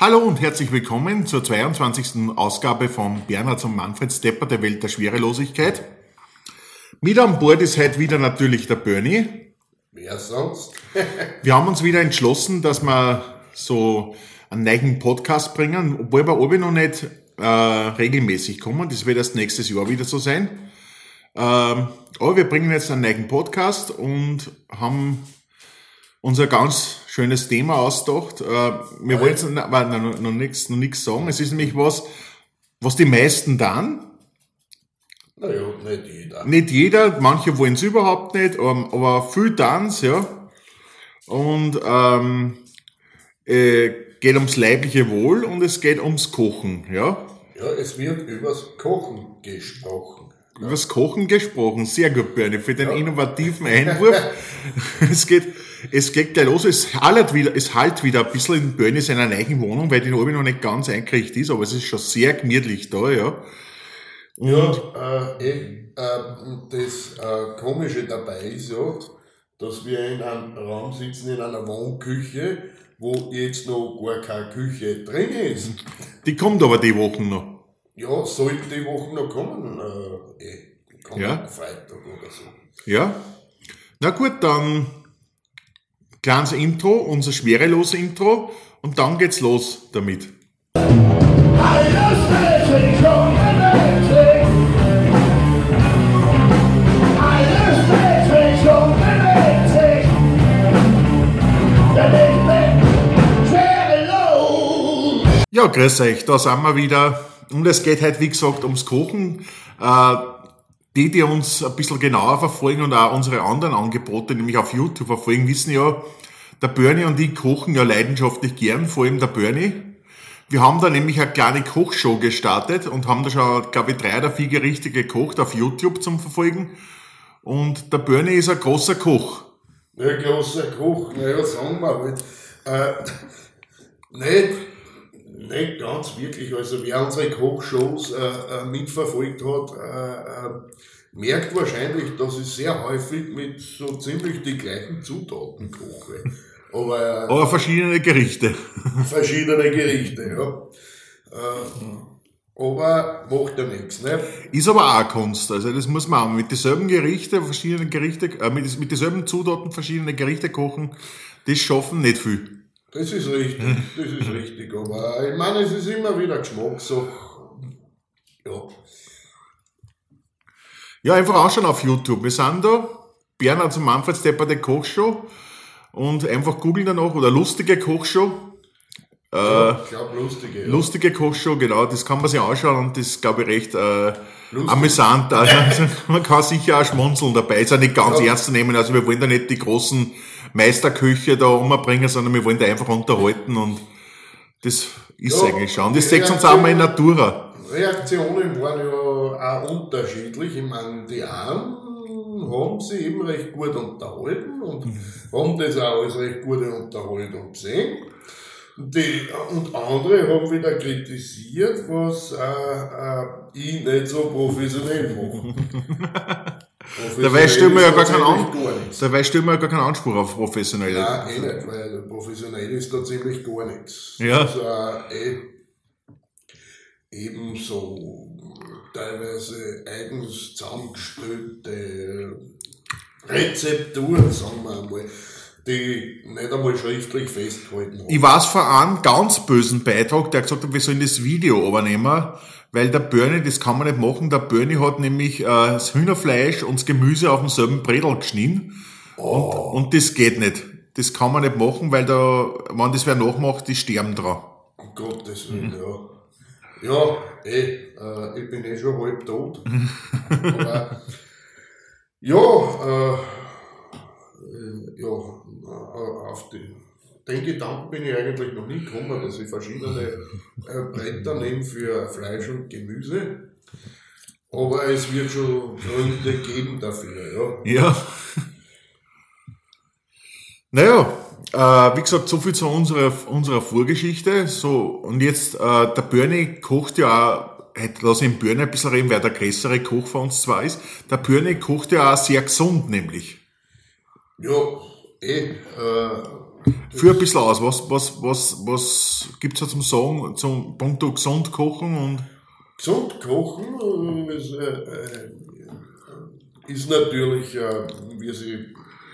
Hallo und herzlich willkommen zur 22. Ausgabe von Bernhard und Manfred Stepper der Welt der Schwerelosigkeit. Mit an Bord ist heute wieder natürlich der Bernie. Wer sonst? Wir haben uns wieder entschlossen, dass wir so einen neuen Podcast bringen, obwohl wir oben noch nicht äh, regelmäßig kommen. Das wird erst nächstes Jahr wieder so sein. Ähm, aber wir bringen jetzt einen neuen Podcast und haben unser ganz schönes Thema ausgedacht. Äh, wir wollen jetzt noch, noch, noch nichts noch sagen. Es ist nämlich was, was die meisten dann, Naja, nicht jeder. nicht jeder, manche wollen es überhaupt nicht, aber, aber viel tanz, ja. Und ähm, äh, geht ums leibliche Wohl und es geht ums Kochen, ja. Ja, es wird übers Kochen gesprochen. Über das Kochen gesprochen, sehr gut, Bernie, für den innovativen Einwurf. es geht, es geht gleich los, es halt wieder, es halt wieder ein bisschen in Bernie seiner neuen Wohnung, weil die oben noch nicht ganz eingerichtet ist, aber es ist schon sehr gemütlich da, ja. Und, Ja, äh, eh, äh, das äh, Komische dabei ist ja, dass wir in einem Raum sitzen, in einer Wohnküche, wo jetzt noch gar keine Küche drin ist. die kommt aber die Wochen noch. Ja, sollte die Woche noch kommen, äh, eh, kommt Ja. Freitag oder so. Ja? Na gut, dann kleines Intro, unser schwerelose Intro und dann geht's los damit. Ja, grüß euch, da sind wir wieder. Und es geht heute, wie gesagt, ums Kochen. Äh, die, die uns ein bisschen genauer verfolgen und auch unsere anderen Angebote, nämlich auf YouTube verfolgen, wissen ja, der Bernie und ich kochen ja leidenschaftlich gern, vor allem der Bernie. Wir haben da nämlich eine kleine Kochshow gestartet und haben da schon, glaube ich, drei oder vier Gerichte gekocht auf YouTube zum Verfolgen. Und der Bernie ist ein großer Koch. Ja, großer Koch, naja, sagen wir halt. Äh, nicht, nicht ganz wirklich. Also wer unsere Kochshows äh, äh, mitverfolgt hat, äh, äh, merkt wahrscheinlich, dass ich sehr häufig mit so ziemlich die gleichen Zutaten koche. Aber äh, Aber verschiedene Gerichte. verschiedene Gerichte, ja. Äh, aber macht ja nichts, ne? Ist aber auch eine Kunst. Also das muss man auch mit dieselben Gerichte, verschiedene Gerichte, äh, mit, mit dieselben Zutaten verschiedene Gerichte kochen. Das schaffen nicht viel. Das ist richtig, das ist richtig. Aber ich meine, es ist immer wieder Geschmackssache. Ja. Ja, einfach anschauen auf YouTube. Wir sind da, Bernhard und Manfred Stepper der Kochshow und einfach googeln danach oder lustige Kochshow. Äh, ich glaube, lustige. Ja. Lustige Kochshow, genau, das kann man sich anschauen und das ist, glaube ich, recht äh, amüsant. Also, man kann sicher auch schmunzeln dabei. Ist auch nicht ganz Ja. ernst zu nehmen. Also wir wollen da nicht die großen Meisterköche da umbringen, sondern wir wollen da einfach unterhalten und das ist Ja, eigentlich schon. Das sieht uns auch mal in Natura. Reaktionen waren ja auch unterschiedlich. Ich meine, die einen haben sich eben recht gut unterhalten und haben das auch als recht gute Unterhaltung gesehen. Die, und andere haben wieder kritisiert, was äh, äh, ich nicht so professionell mache. Dabei stellen wir ja gar keinen, An dabei stellen wir ja gar keinen Anspruch auf professionelle. Nein, eh nicht, weil professionell ist da ziemlich gar nichts. Ja. Also eh, ebenso teilweise eigens zusammengestellte Rezepturen, sagen wir einmal, die nicht einmal schriftlich festgehalten haben. Ich weiß von einem ganz bösen Beitrag, der gesagt hat, wir sollen das Video übernehmen, weil der Bernie, das kann man nicht machen, der Bernie hat nämlich äh, das Hühnerfleisch und das Gemüse auf demselben Bredel geschnitten Oh, und das geht nicht. Das kann man nicht machen, weil da, wenn das wer nachmacht, die sterben dran. um Gottes Willen, ja. Ja, eh, äh, ich bin eh schon halb tot. Aber, ja, äh, äh, ja, äh, auf die, den Gedanken bin ich eigentlich noch nicht gekommen, dass ich verschiedene äh, Bretter nehme für Fleisch und Gemüse. Aber es wird schon Gründe geben dafür, ja. Ja. Naja, äh, wie gesagt, so viel zu unserer, unserer Vorgeschichte. So, und jetzt, äh, der Bernie kocht ja auch, lass ihn Bernie ein bisschen reden, wer der größere Koch von uns zwar ist. Der Bernie kocht ja auch sehr gesund, nämlich. Ja, eh, äh, Führ ein bisschen aus, was, was, was, was gibt's da zum Sagen, zum Punkto gesund kochen und, Gesund kochen äh, ist, äh, äh, ist natürlich, äh, wie sich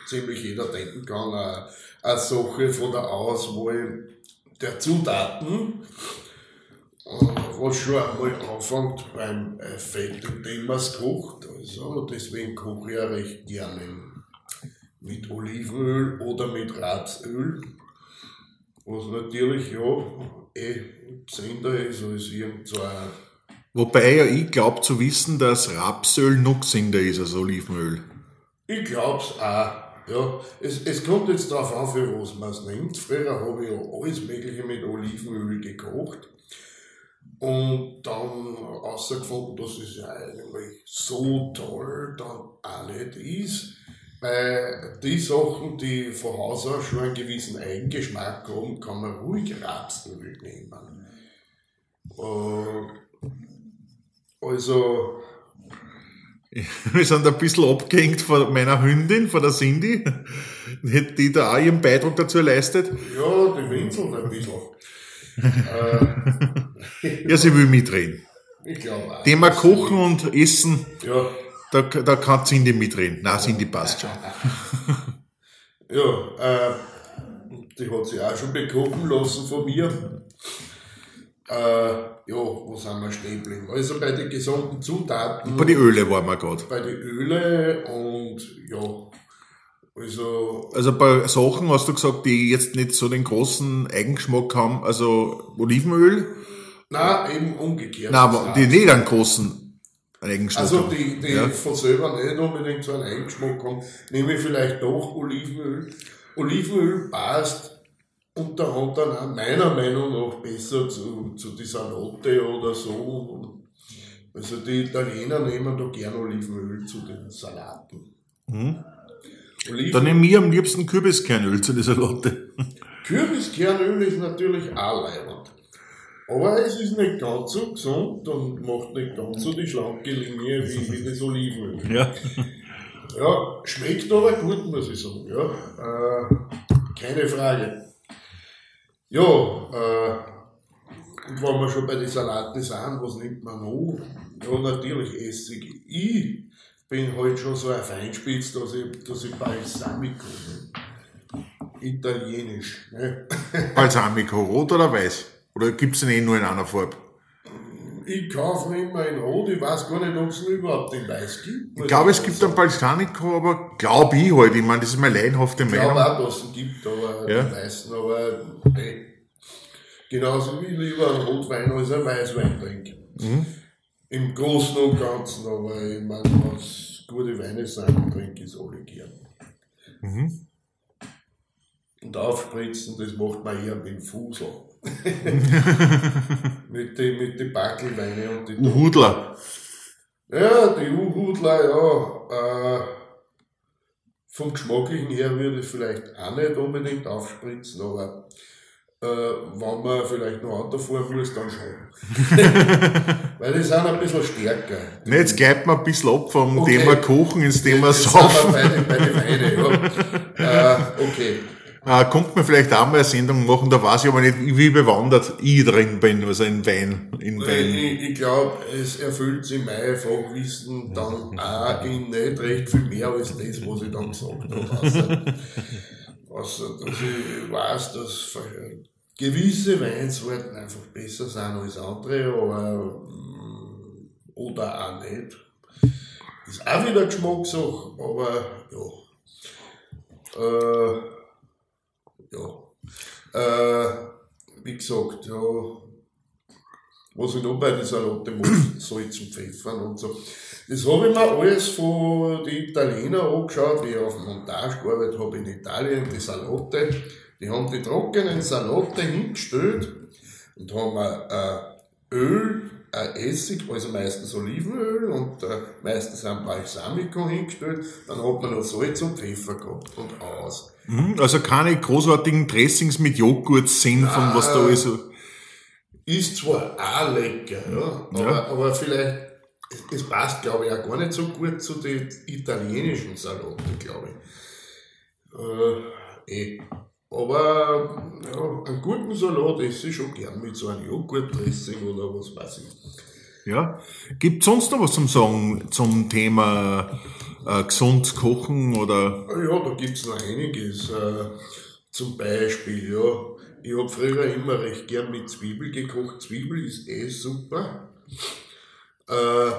ziemlich jeder denken kann, äh, eine Sache von der Auswahl der Zutaten, was schon einmal anfängt beim Fett, in dem man es kocht. Also, deswegen koche ich ja recht gerne mit Olivenöl oder mit Rapsöl, was natürlich ja eh gesünder ist als irgend so ein wobei ja ich glaube zu wissen, dass Rapsöl noch gesünder ist als Olivenöl. Ich glaub's auch. Ja, es, es kommt jetzt darauf an, für was man es nimmt. Früher habe ich ja alles Mögliche mit Olivenöl gekocht. Und dann herausgefunden, dass es ja eigentlich so toll dann auch nicht ist. Weil die Sachen, die von Haus aus schon einen gewissen Eigengeschmack haben, kann man ruhig Rapsöl nehmen. Äh, also, Wir sind ein bisschen abgehängt von meiner Hündin, von der Cindy, die da auch ihren Beitrag dazu leistet. ja, die winseln ein bisschen. äh, Ja, sie will mitreden. ich glaube auch. Thema Kochen und Essen, Ja, da, da kann Cindy mitreden. Na, Cindy passt schon. Ja, äh, die hat sich auch schon bekochen lassen von mir. Äh, ja, wo sind wir stehen geblieben? Also bei den gesunden Zutaten, Bei die Öle waren wir gerade. bei den Öle und ja, also Also bei Sachen hast du gesagt, die jetzt nicht so den großen Eigengeschmack haben, also Olivenöl, na eben umgekehrt. na, aber die nicht einen großen Also die, die Ja. von selber nicht unbedingt so einen Eigengeschmack haben, nehme ich vielleicht doch Olivenöl. Olivenöl passt unter anderem auch meiner Meinung nach besser zu, zu die Salate oder so. Also die Italiener nehmen da gern Olivenöl zu den Salaten. Oliven Dann nehme ich am liebsten Kürbiskernöl zu dieser Lotte. Kürbiskernöl ist natürlich auch leibend. Aber es ist nicht ganz so gesund und macht nicht ganz so die schlanke Linie wie, wie das Olivenöl. Ja. Ja, schmeckt aber gut, muss ich sagen. Ja, äh, keine Frage. Ja, äh, und wenn wir schon bei den Salaten sind, was nimmt man noch? Ja, natürlich Essig. Ich bin halt schon so ein Feinspitz, dass ich, dass ich Balsamico nehme. Italienisch. Ne? Balsamico, rot oder weiß? Oder gibt's den eh nur in einer Farbe? Ich kaufe ihn immer in Rot, ich weiß gar nicht, ob es ihn überhaupt in Weiß gibt. Ich glaube, es gibt einen Balsamico, aber glaube ich halt. Ich meine, das ist meine leidenhafte Ich glaube Meinung. auch, dass es ihn gibt, aber Ja. die meisten, aber hey. Genauso wie ich lieber einen Rotwein als einen Weißwein trinke. Mhm. Im Großen und Ganzen, aber ich meine, es gute Weine sind, trinke ich es alle gern. Mhm. Und aufspritzen, das macht man eher mit dem Fusel. mit den mit die Backelweine und die Uhudler. Ja, die U-Hudler, ja. Äh, vom Geschmacklichen her würde ich vielleicht auch nicht unbedingt aufspritzen, aber äh, wenn man vielleicht noch Auto fahren muss, dann schon. Weil die sind ein bisschen stärker. Ne, jetzt gleitet man ein bisschen ab vom Okay. Thema Kochen ins Thema Jetzt sind Saufen. wir bei den, bei den Weinen, ja. äh, okay. Äh, kommt mir vielleicht auch mal eine Sendung machen, da weiß ich aber nicht, wie bewandert ich drin bin, also in Wein. In Wein. Ich, ich glaube, es erfüllt sich mein Fachwissen dann auch in nicht recht viel mehr als das, was ich dann gesagt habe. Außer, außer dass ich weiß, dass gewisse Weinsorten einfach besser sind als andere, aber mm, oder auch nicht. Ist auch wieder Geschmackssache, aber ja. Äh, ja. Äh, wie gesagt, ja, was ich noch bei der Salate mache, Salz und Pfeffer und so. Das habe ich mir alles von den Italienern angeschaut, wie ich auf Montage gearbeitet habe in Italien, die Salate. Die haben die trockenen Salate hingestellt und haben äh, Öl, äh, Essig, also meistens Olivenöl und äh, meistens ein Balsamico hingestellt. Dann hat man noch Salz und Pfeffer gehabt und aus. Mhm, Also keine großartigen Dressings mit Joghurt sind, von was da alles. Ist zwar auch lecker, ja, aber, Ja. aber vielleicht, es, es passt, glaube ich, auch gar nicht so gut zu den italienischen Salaten, glaube ich. Äh, eh. Aber ja, einen guten Salat esse ich schon gern mit so einem Joghurtdressing oder was weiß ich. Ja. Gibt sonst noch was zum Sagen zum Thema äh, gesund kochen oder Ja, da gibt's noch einiges. Äh, zum Beispiel, ja, ich hab früher immer recht gern mit Zwiebel gekocht. Zwiebel ist eh super. Äh,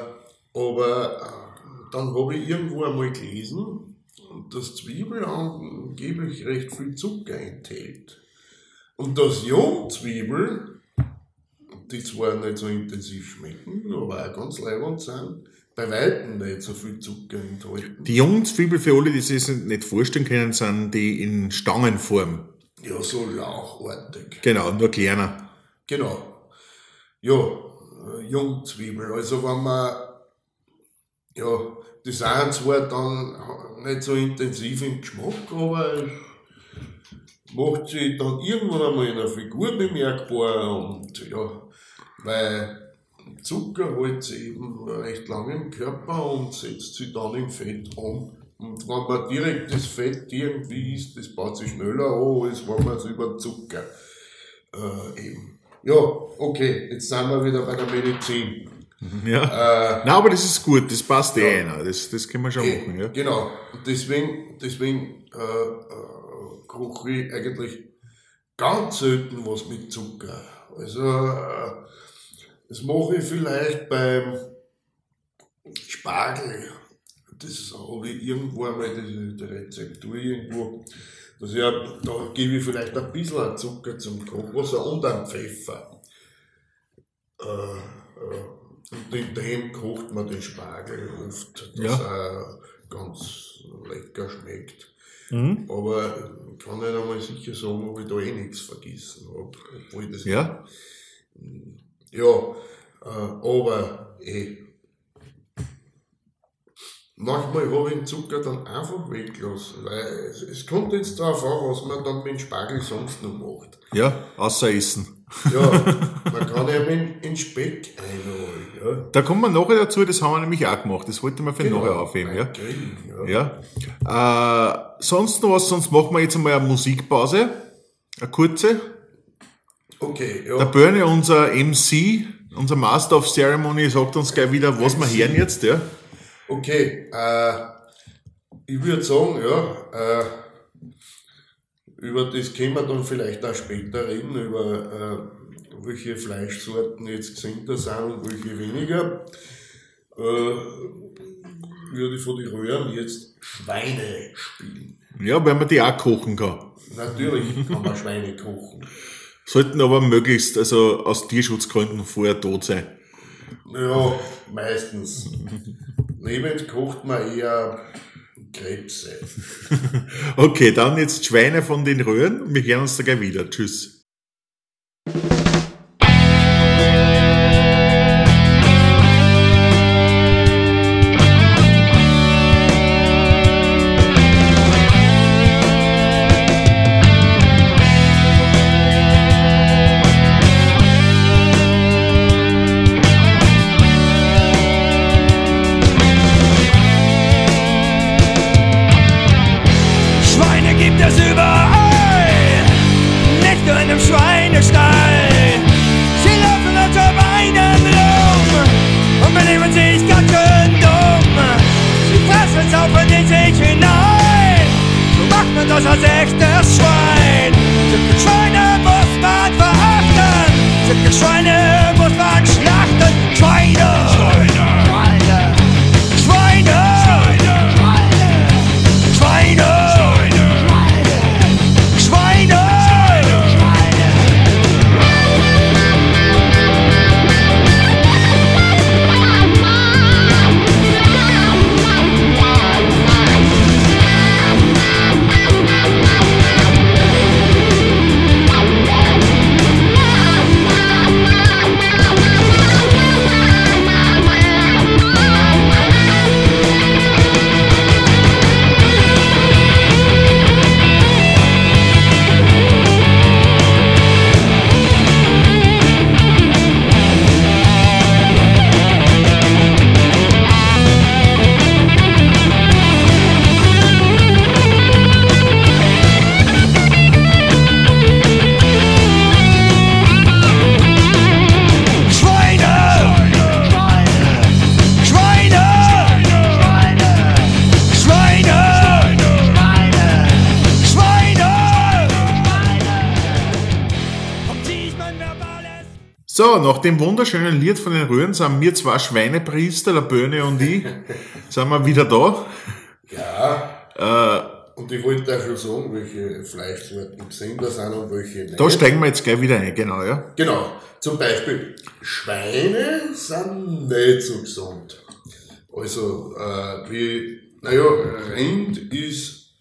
aber äh, dann habe ich irgendwo einmal gelesen, dass Zwiebel angeblich recht viel Zucker enthält. Und dass Jungzwiebel, die zwar nicht so intensiv schmecken, aber auch ganz leibend sind, bei Weitem nicht so viel Zucker enthalten. die jungen Zwiebel für alle, die sich das nicht vorstellen können, sind die in Stangenform. Ja, so lauchartig. Genau, nur kleiner. Genau. Ja, Jungzwiebel. Also wenn man, ja, die sind zwar dann nicht so intensiv im Geschmack, aber macht sich dann irgendwann einmal in der Figur bemerkbar und ja, weil Zucker hält sich eben recht lange im Körper und setzt sich dann im Fett an. Und wenn man direkt das Fett irgendwie isst, das baut sich schneller an, als wenn man es über Zucker äh, eben. Ja, okay, jetzt sind wir wieder bei der Medizin. Ja. Äh, Nein, aber das ist gut, das passt eh Ja. einer. Das, das können wir schon eh, machen, ja. Genau, deswegen, deswegen äh, äh, koche ich eigentlich ganz selten was mit Zucker. Also, äh, das mache ich vielleicht beim Spargel. Das habe ich irgendwo einmal, die, die Rezeptur irgendwo. dass ich, da gebe ich vielleicht ein bisschen Zucker zum Kochwasser und einen Pfeffer. Äh, äh, und in dem kocht man den Spargel oft, dass er ganz lecker schmeckt. Mhm. Aber kann nicht einmal sicher sagen, ob ich da eh nichts vergessen habe. Obwohl das Ja. ja, äh, aber eh. Manchmal habe ich den Zucker dann einfach weggelassen, weil es, es kommt jetzt darauf an, was man dann mit dem Spargel sonst noch macht. Ja, außer Essen. Ja, man kann ja mit in Speck einholen. Ja. Da kommen wir nachher dazu, das haben wir nämlich auch gemacht. Das wollten wir für Genau, nachher aufheben, ja. Grillen, ja. Ja. Äh, sonst noch was, sonst machen wir jetzt einmal eine Musikpause. Eine kurze. Okay, Der ja. Bernie, unser MC, unser Master of Ceremony, sagt uns gleich wieder, was wir hören jetzt, ja. Okay, äh, ich würde sagen, ja, äh, über das können wir dann vielleicht auch später reden, über äh, welche Fleischsorten jetzt gesünder sind und welche weniger. Äh, würde ich von den Röhren jetzt Schweine spielen. Ja, weil man die auch kochen kann. Natürlich kann man Schweine kochen. Sollten aber möglichst, also aus Tierschutzgründen vorher tot sein. Ja, meistens. Lebend kocht man eher Krebse. Okay, dann jetzt Schweine von den Röhren. Wir hören uns da gleich wieder. Tschüss. So, nach dem wunderschönen Lied von den Röhren sind wir zwei Schweinepriester, der Böhne und ich, sind wir wieder da. Ja, Äh, und ich wollte auch schon sagen, welche Fleischsorten gesünder sind und welche nicht. da steigen wir jetzt gleich wieder ein, genau, ja. Genau, zum Beispiel Schweine sind nicht so gesund. Also, äh, wie, naja, Rind ist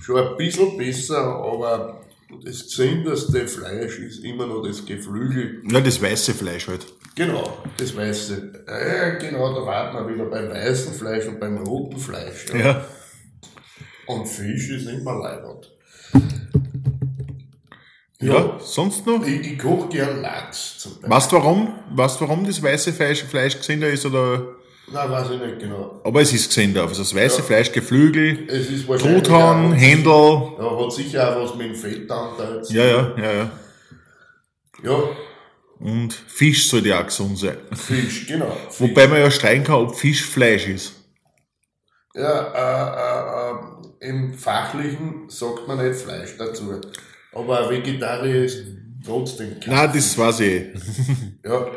schon ein bisschen besser, aber das gesündeste Fleisch ist immer noch das Geflügel. Ja, das weiße Fleisch halt. Genau, das Weiße. Ja, genau, da warten wir wieder beim weißen Fleisch und beim roten Fleisch. Ja. Ja. Und Fisch ist immer leibend. Ja, sonst noch? Ich, ich koche gern Lachs zum Beispiel. Weißt du warum? Weißt warum das weiße Fleisch, Fleisch gesünder ist oder? Nein, weiß ich nicht genau. Aber es ist gesünder. Also das weiße Fleisch, Geflügel, Es ist wahrscheinlich. Truthahn, Händel. Ja, hat sicher auch was mit dem Fettanteil zu Ja, ja, ja, ja. Ja, Und Fisch sollte ja auch gesund sein. Fisch, genau. Fisch. Wobei man ja streiten kann, ob Fisch Fleisch ist. Ja, äh, äh, äh, im Fachlichen sagt man nicht Fleisch dazu. Aber ein Vegetarier ist trotzdem kein Nein, das weiß ich. Ja.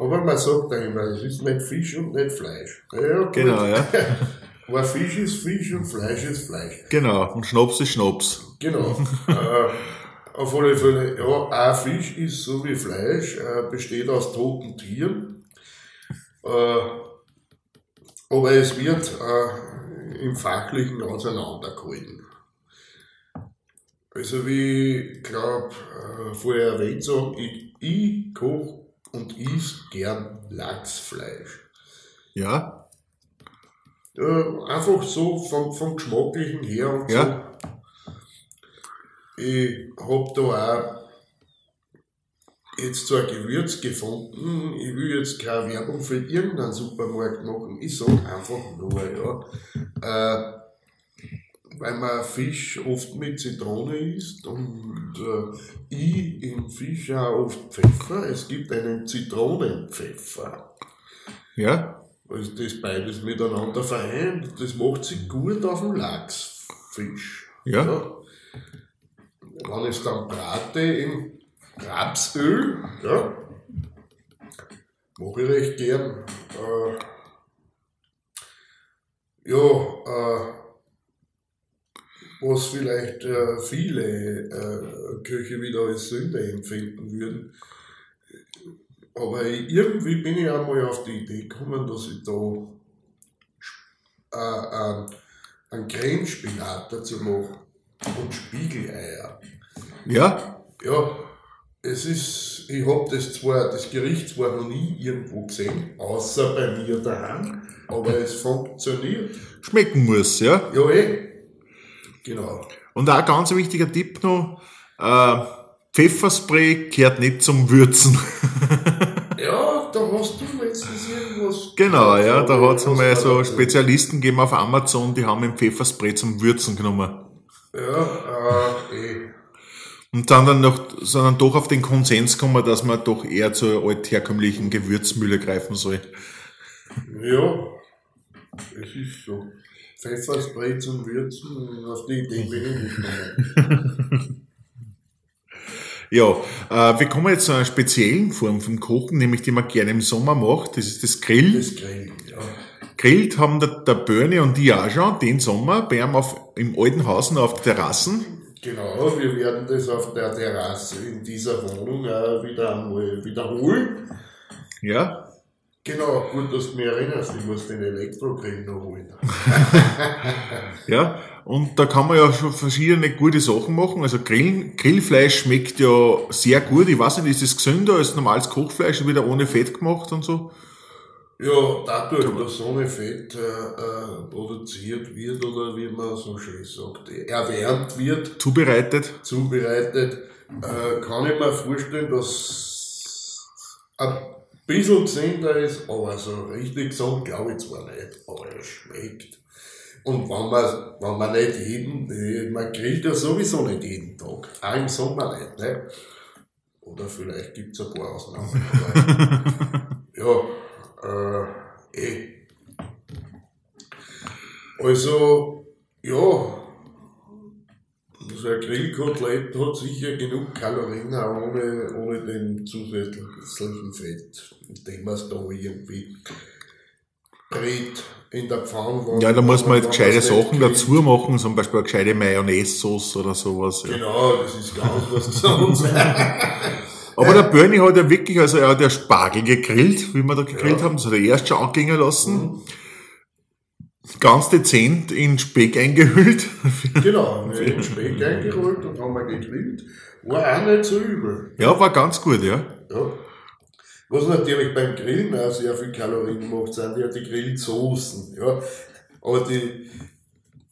Aber man sagt ja immer, es ist nicht Fisch und nicht Fleisch. Ja. Genau, ja. Aber Fisch ist Fisch und Fleisch ist Fleisch. Genau. Und Schnaps ist Schnaps. Genau. äh, auf alle Fälle, ja, ein Fisch ist so wie Fleisch, äh, besteht aus toten Tieren. Äh, aber es wird äh, im Fachlichen auseinandergehalten. Also wie ich glaube, äh, vorher erwähnt so, ich, ich koche und is gern Lachsfleisch. Ja. Äh, einfach so vom, vom Geschmacklichen her und Ja. so. Ich hab da auch jetzt so ein Gewürz gefunden. Ich will jetzt keine Werbung für irgendeinen Supermarkt machen. Ich sag einfach nur, ja. Äh, weil man Fisch oft mit Zitrone isst und äh, ich im Fisch auch oft Pfeffer. Es gibt einen Zitronenpfeffer. Ja. Also das beides miteinander vereint, das macht sich gut auf dem Lachsfisch. Ja. Wenn ich es dann brate im Rapsöl, ja, mache ich recht gern. Äh, ja, äh, was vielleicht äh, viele äh, Köche wieder als Sünde empfinden würden. Aber irgendwie bin ich einmal auf die Idee gekommen, dass ich da äh, einen, Cremespinat dazu mache und Spiegeleier. Ja. Ja, es ist, ich habe das zwar, das Gericht zwar noch nie irgendwo gesehen, außer bei mir daheim, aber es funktioniert. Schmecken muss, ja. Ja, eh. Genau. Und auch ein ganz wichtiger Tipp noch, äh, Pfefferspray gehört nicht zum Würzen. Ja, da hast du letztens irgendwas. genau, ja, da hat es einmal so? Spezialisten gegeben auf Amazon, die haben im Pfefferspray zum Würzen genommen. Ja, äh, eh. Und dann dann noch, sind dann doch auf den Konsens gekommen, dass man doch eher zur altherkömmlichen Gewürzmühle greifen soll. Ja, es ist so. Pfefferspray zum Würzen, auf die Idee bin ich nicht gekommen. Ja, äh, wir kommen jetzt zu einer speziellen Form vom Kochen, nämlich die man gerne im Sommer macht. Das ist das Grill. Das Grillen, ja. Grillt haben der, der Börne und die auch schon den Sommer bei ihm auf, im alten Haus noch auf Terrassen. Genau, wir werden das auf der Terrasse in dieser Wohnung auch wieder einmal wiederholen. Ja, Genau, gut, dass du mich erinnerst, ich muss den Elektrogrill noch holen. ja. Und da kann man ja schon verschiedene gute Sachen machen. Also Grillen, Grillfleisch schmeckt ja sehr gut. Ich weiß nicht, ist es gesünder als normales Kochfleisch, wieder ohne Fett gemacht und so? Ja, dadurch, dass so eine Fett äh, äh, produziert wird oder wie man so schön sagt, erwärmt wird, Zubereitet. zubereitet, äh, kann ich mir vorstellen, dass ein bisschen gesünder ist, aber so richtig gesund glaube ich zwar nicht, aber es schmeckt. Und wenn man, wenn man nicht jeden, äh, man grillt ja sowieso nicht jeden Tag, auch im Sommer nicht, ne? Oder vielleicht gibt's ein paar Ausnahmen, ja, äh, eh. Also, ja, so ein Grillkotelett hat sicher genug Kalorien, auch ohne, ohne den zusätzlichen Fett, den man da irgendwie brät in der Pfanne. wo- Ja, da muss man halt gescheite Sachen dazu machen, zum Beispiel eine gescheite Mayonnaise-Sauce oder sowas. Ja. Genau, das ist ganz was sonst. Aber der Bernie hat ja wirklich, also er hat ja Spargel gegrillt, wie wir da gegrillt Ja. haben, das hat er erst schon angehen lassen. Ganz dezent in Speck eingehüllt. genau, den Speck eingerollt und haben wir gegrillt. War auch nicht so übel. ja, war ganz gut, ja. Ja. Was natürlich beim Grillen auch sehr viel Kalorien macht, sind ja die Grillsoßen. Ja. Aber die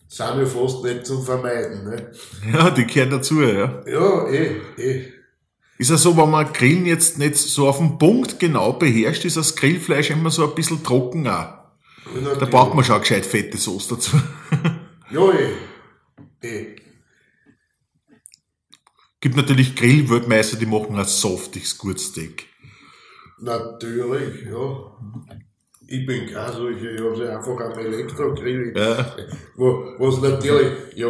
sind ja fast nicht zum Vermeiden. Ne? Ja, die gehören dazu, ja. Ja, eh, eh. Ist ja so, wenn man Grillen jetzt nicht so auf den Punkt genau beherrscht, ist das Grillfleisch immer so ein bisschen trocken auch. Da braucht man schon eine gescheit fette Soße dazu. Ja, eh. Eh. Gibt natürlich Grillweltmeister, die machen ein softiges Gutsteak. Natürlich, ja. Ich bin kein solcher, ich habe sie einfach am Elektrogrill. Ja. Wo, was natürlich, ja,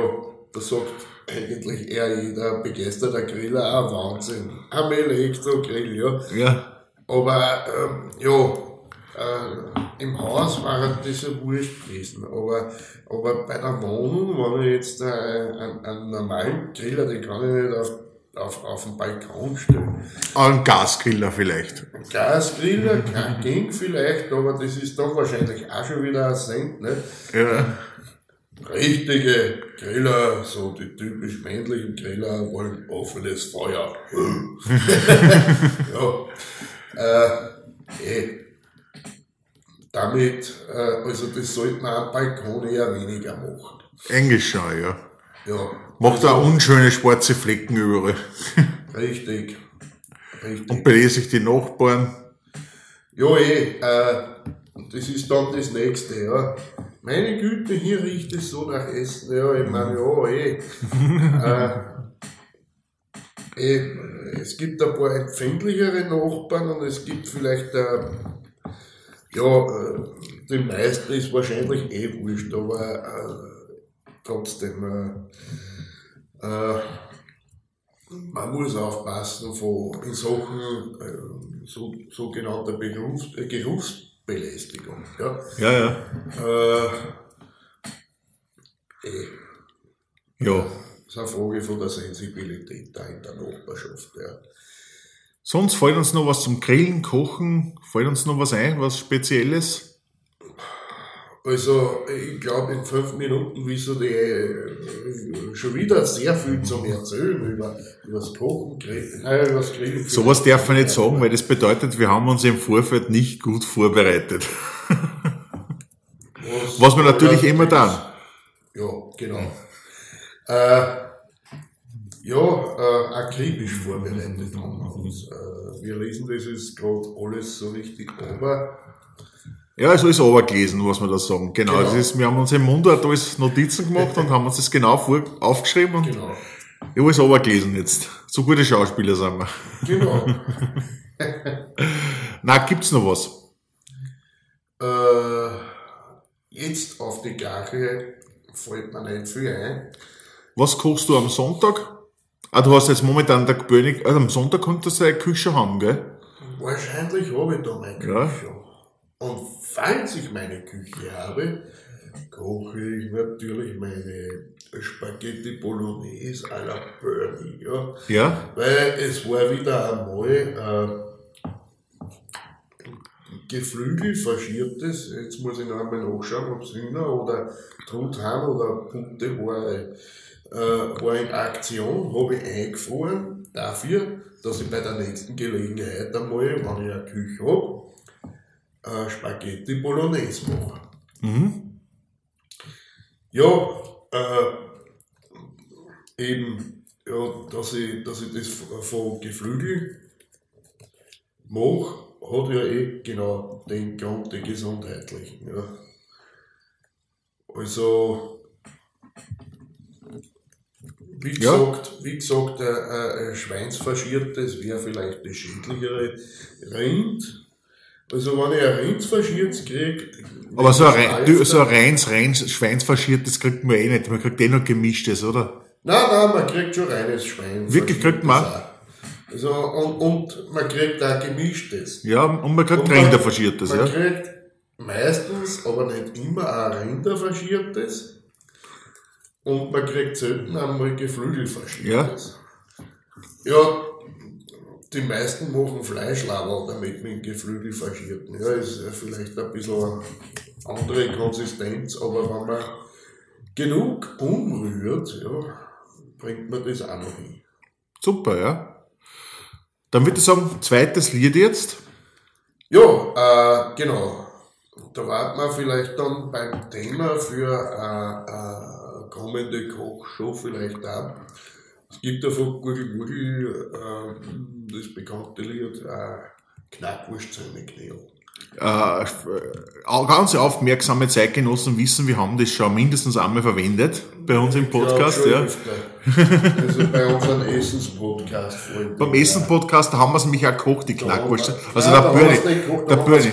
da sagt eigentlich eher jeder begeisterter Griller, auch Wahnsinn. Am Elektrogrill, ja. Ja, Aber, ähm, ja, äh, im Haus war das ja wurscht gewesen. Aber, aber bei der Wohnung, wenn ich jetzt äh, einen, einen normalen Griller, den kann ich nicht auf, auf, auf den Balkon stellen. ein Gasgriller vielleicht. Ein Gasgriller kann, ging vielleicht, aber das ist dann wahrscheinlich auch schon wieder ein Cent, ne? Ja. Richtige Griller, so die typisch männlichen Griller wollen offenes Feuer. ja. Äh, eh. Damit, äh, also das sollte man am Balkon eher weniger machen. Englisch schon, ja. Ja. Macht auch unschöne schwarze Flecken überall. Richtig. Richtig. Und belese sich die Nachbarn. Ja, eh, äh, das ist dann das nächste, ja. Meine Güte, hier riecht es so nach Essen, ja, ich meine, ja, eh. äh, eh. Es gibt ein paar empfindlichere Nachbarn und es gibt vielleicht, äh, ja, äh, den meisten ist wahrscheinlich eh wurscht, aber äh, trotzdem, äh, äh, man muss aufpassen von, in Sachen äh, so, sogenannter Berufs, äh, Geruchsbelästigung. Ja? Ja, ja. Äh, eh, Ja. das ist eine Frage von der Sensibilität da in der Nachbarschaft. Ja. Sonst fällt uns noch was zum Grillen, Kochen, fällt uns noch was ein, was Spezielles? Also, ich glaube, in fünf Minuten wissen die äh, schon wieder sehr viel zum Erzählen über, über das Kochen, Grillen, äh, über das Grillen. Sowas darf man nicht sagen, weil das bedeutet, wir haben uns im Vorfeld nicht gut vorbereitet. Was wir natürlich immer dann. Ja, genau. Äh, ja, äh, akribisch vorbereitet haben wir uns. Äh, wir lesen das jetzt gerade alles so richtig aber Ja, so ist aber gelesen, was wir da sagen. Genau, Genau. Das ist, wir haben uns im Mundart alles Notizen gemacht und haben uns das genau vor, aufgeschrieben und genau. ja, alles aber gelesen jetzt. So gute Schauspieler sind wir. Genau. Na, gibt's noch was? äh, jetzt auf die Gache fällt mir nicht viel ein. Was kochst du am Sonntag? Ah, du hast jetzt momentan der König, also am Sonntag konntest du eine Küche haben, gell? Wahrscheinlich habe ich da meine Küche. Ja. Und falls ich meine Küche habe, koche ich natürlich meine Spaghetti Bolognese à la Bernie. Ja? Ja? Weil es war wieder einmal äh, Geflügel faschiertes, jetzt muss ich noch einmal nachschauen, ob es Hühner oder Truthahn oder Pute war, äh, war in Aktion, habe ich eingefroren dafür, dass ich bei der nächsten Gelegenheit einmal, wenn ich eine Küche habe, äh, Spaghetti Bolognese mache. Mhm. Ja, äh, eben, ja, dass ich, dass ich das von Geflügel mache, hat ja eh genau den Grund, den gesundheitlichen. Ja. Also, wie Ja. gesagt, wie gesagt, ein, ein Schweinsfaschiertes wäre vielleicht das schädlichere Rind. Also, wenn ich ein Rind faschiertes kriege. Aber so ein, du, so ein reins, reins Schweinsfaschiertes kriegt man eh nicht. Man kriegt eh noch gemischtes, oder? Nein, nein, man kriegt schon reines Schwein. Wirklich kriegt man? Auch. Also, und, und man kriegt auch gemischtes. Ja, und man kriegt Und man- Rinder verschiertes, Man ja. kriegt meistens, aber nicht immer, auch Rinderfaschiertes. Und man kriegt selten einmal Geflügelfaschiertes. Ja. ja, die meisten machen Fleischlaberl damit mit Geflügel faschierten. Ja, ist ja vielleicht ein bisschen eine andere Konsistenz, aber wenn man genug umrührt, ja, bringt man das auch noch hin. Super, ja. Dann würde ich sagen, zweites Lied jetzt. Ja, äh, genau. Da warten wir vielleicht dann beim Thema für äh, äh, kommende Kochshow vielleicht auch. Es gibt ja von Gurgel Gurgel äh, das bekannte Lied äh, Knackwurstzähne Knädel. Äh, f- äh, ganz aufmerksame Zeitgenossen wissen, wir haben das schon mindestens einmal verwendet bei uns im Podcast. Ja. Also bei unserem Essenspodcast. Beim Essen-Podcast haben wir es nämlich auch gekocht, die Knackwurst. Also Nein, der Bernie, der Bernie,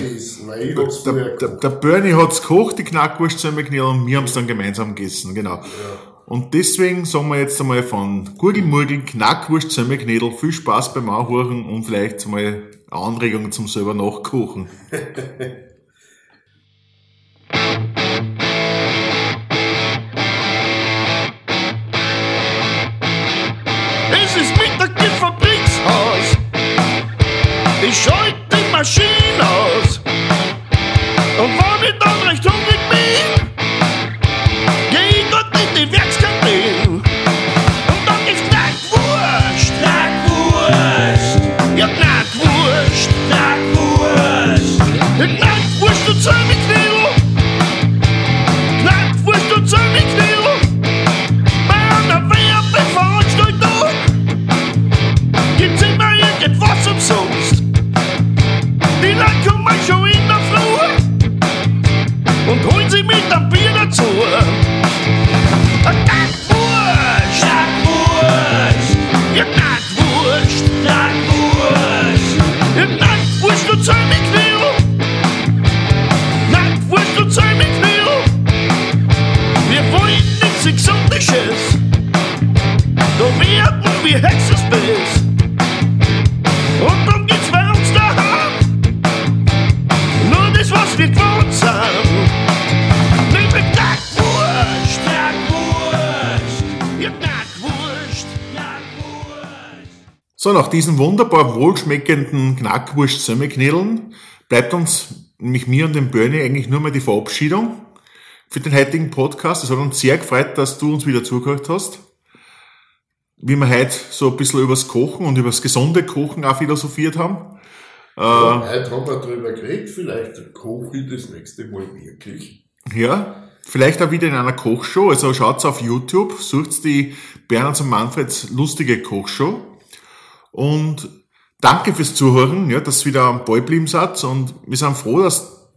der, der, der Bernie hat's gekocht, die Knackwurst zusammengeknallt und wir haben es dann gemeinsam gegessen, genau. Und deswegen sagen wir jetzt einmal von Gurgelmurgel, Knackwurst, Semmelknädel, viel Spaß beim Anhören und vielleicht einmal Anregungen zum selber nachkochen. Es ist Mittag im Fabrikshaus. Ich schalte die Maschine diesen wunderbar wohlschmeckenden Knackwurst-Semmelknädeln bleibt uns, nämlich mir und dem Bernie, eigentlich nur mal die Verabschiedung für den heutigen Podcast. Es hat uns sehr gefreut, dass du uns wieder zugehört hast. Wie wir heute so ein bisschen übers Kochen und übers gesunde Kochen auch philosophiert haben. Ja, heute haben wir drüber geredet, vielleicht koche ich das nächste Mal wirklich. Ja, vielleicht auch wieder in einer Kochshow. Also schaut's auf YouTube, sucht die Bernhard und Manfreds lustige Kochshow. Und danke fürs Zuhören, ja, dass ihr wieder am Ball geblieben seid. Und wir sind froh, dass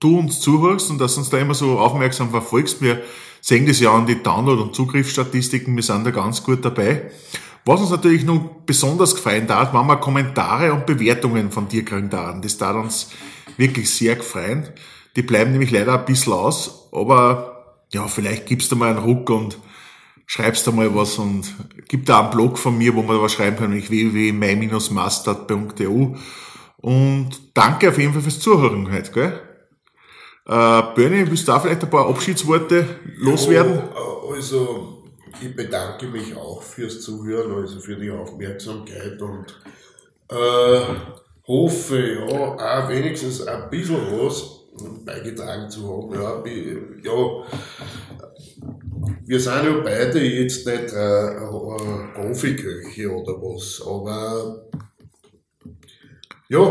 du uns zuhörst und dass du uns da immer so aufmerksam verfolgst. Wir sehen das ja an die Download- und Zugriffsstatistiken. Wir sind da ganz gut dabei. Was uns natürlich noch besonders gefallen hat, waren wir Kommentare und Bewertungen von dir kriegen da. Das tat uns wirklich sehr gefreien. Die bleiben nämlich leider ein bisschen aus, aber ja, vielleicht gibst du mal einen Ruck und schreibst da mal was und gib da einen Blog von mir, wo man was schreiben kann, nämlich www.my-mastert.eu. Und danke auf jeden Fall fürs Zuhören heute, gell? Äh, Bernie, willst du da vielleicht ein paar Abschiedsworte loswerden? Ja, also, ich bedanke mich auch fürs Zuhören, also für die Aufmerksamkeit und äh, hoffe, ja, auch wenigstens ein bisschen was beigetragen zu haben. Ja, ja, wir sind ja beide jetzt nicht äh, äh, Profiköche oder was, aber ja,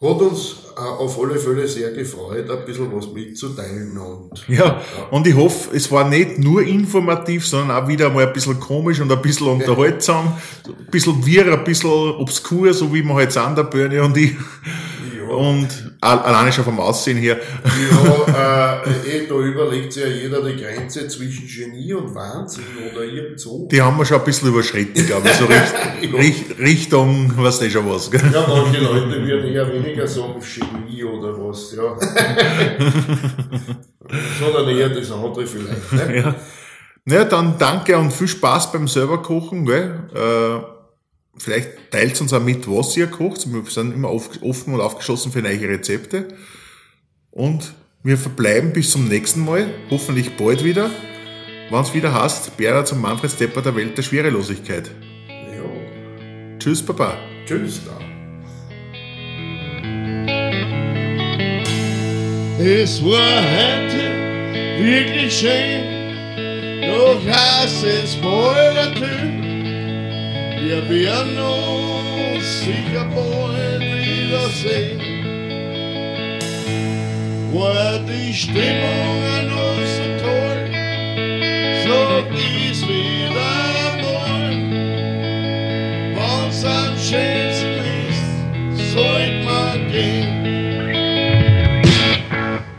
hat uns äh, auf alle Fälle sehr gefreut, ein bisschen was mitzuteilen und Ja, und ich hoffe, es war nicht nur informativ, sondern auch wieder mal ein bisschen komisch und ein bisschen unterhaltsam, ein bisschen wirr, ein bisschen obskur, so wie wir halt sind, der Bernie und ich. ja. Und alleine schon vom Aussehen her. Ja, äh, eh, da überlegt sich ja jeder die Grenze zwischen Genie und Wahnsinn oder irgend so. Die haben wir schon ein bisschen überschritten, glaube ich, so Richt, Richt, Richtung, was du schon was, gell? Ja, manche Leute würden eher weniger sagen Genie oder was, ja. Sondern eher das andere vielleicht. Ne? Ja. Ja, dann danke und viel Spaß beim selber kochen. Gell? Äh, vielleicht teilt uns auch mit, was ihr kocht. Wir sind immer auf- offen und aufgeschlossen für neue Rezepte. Und wir verbleiben bis zum nächsten Mal, hoffentlich bald wieder, wenn es wieder heißt, Berner zum Manfred Stepper der Welt der Schwerelosigkeit. Ja. Tschüss, Papa. Tschüss da. Es war heute wirklich schön, doch heißt es bald natürlich. Werden uns sicher bald wiedersehen. War die Stimmung an uns so toll, so ist wieder einmal. Wenn's am schönsten ist, sollt man gehen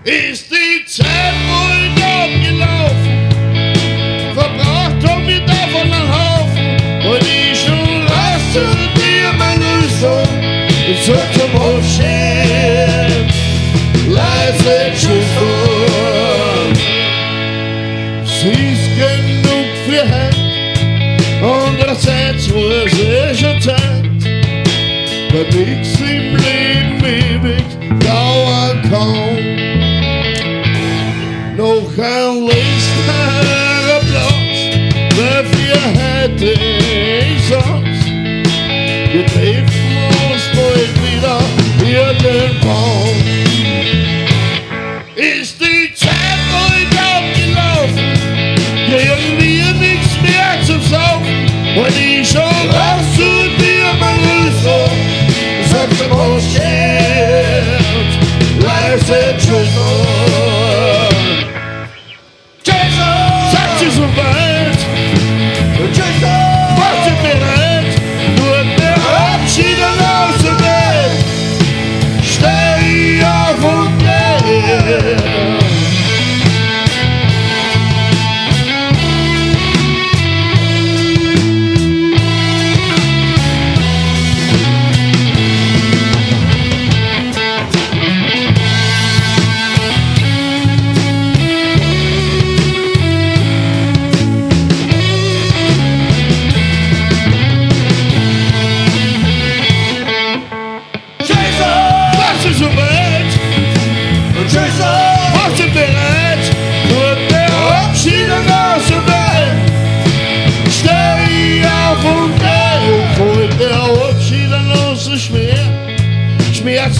ist heute. Andererseits war es eh schon Zeit. Weil nix im Leben ewig dauern sag zum Ausschert,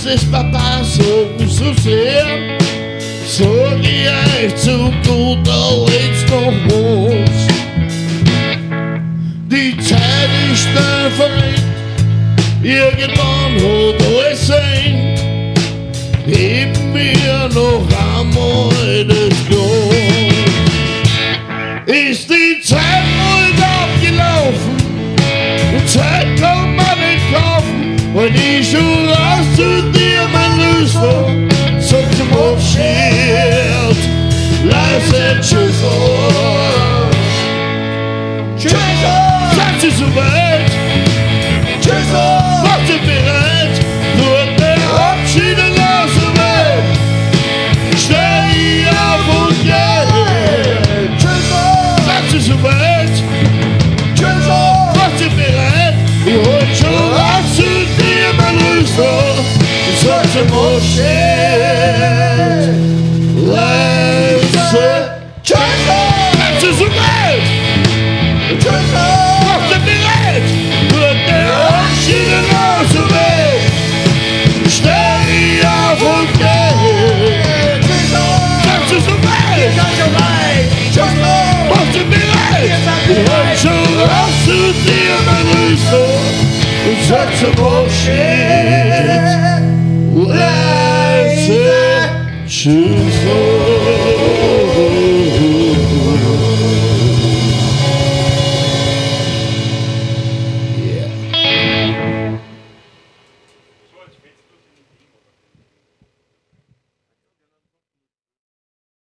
Des Papas so, so sehr. Sag ich zu guter Letzt noch was. Die Zeit ist schnell verringt. Irgendwann hat alles sein. Gib mir noch einmal leise Tschüss. Tschüss. Seid ihr so weit? Tschüss. Macht ihr bereit? Nur der Abschied aus der Welt. Steh auf und geh. Tschüss. Seid ihr so weit? Tschüss. Macht ihr bereit? Ich hol schon raus zu dir, mein Rüster. Ich sag zum Ich hol schon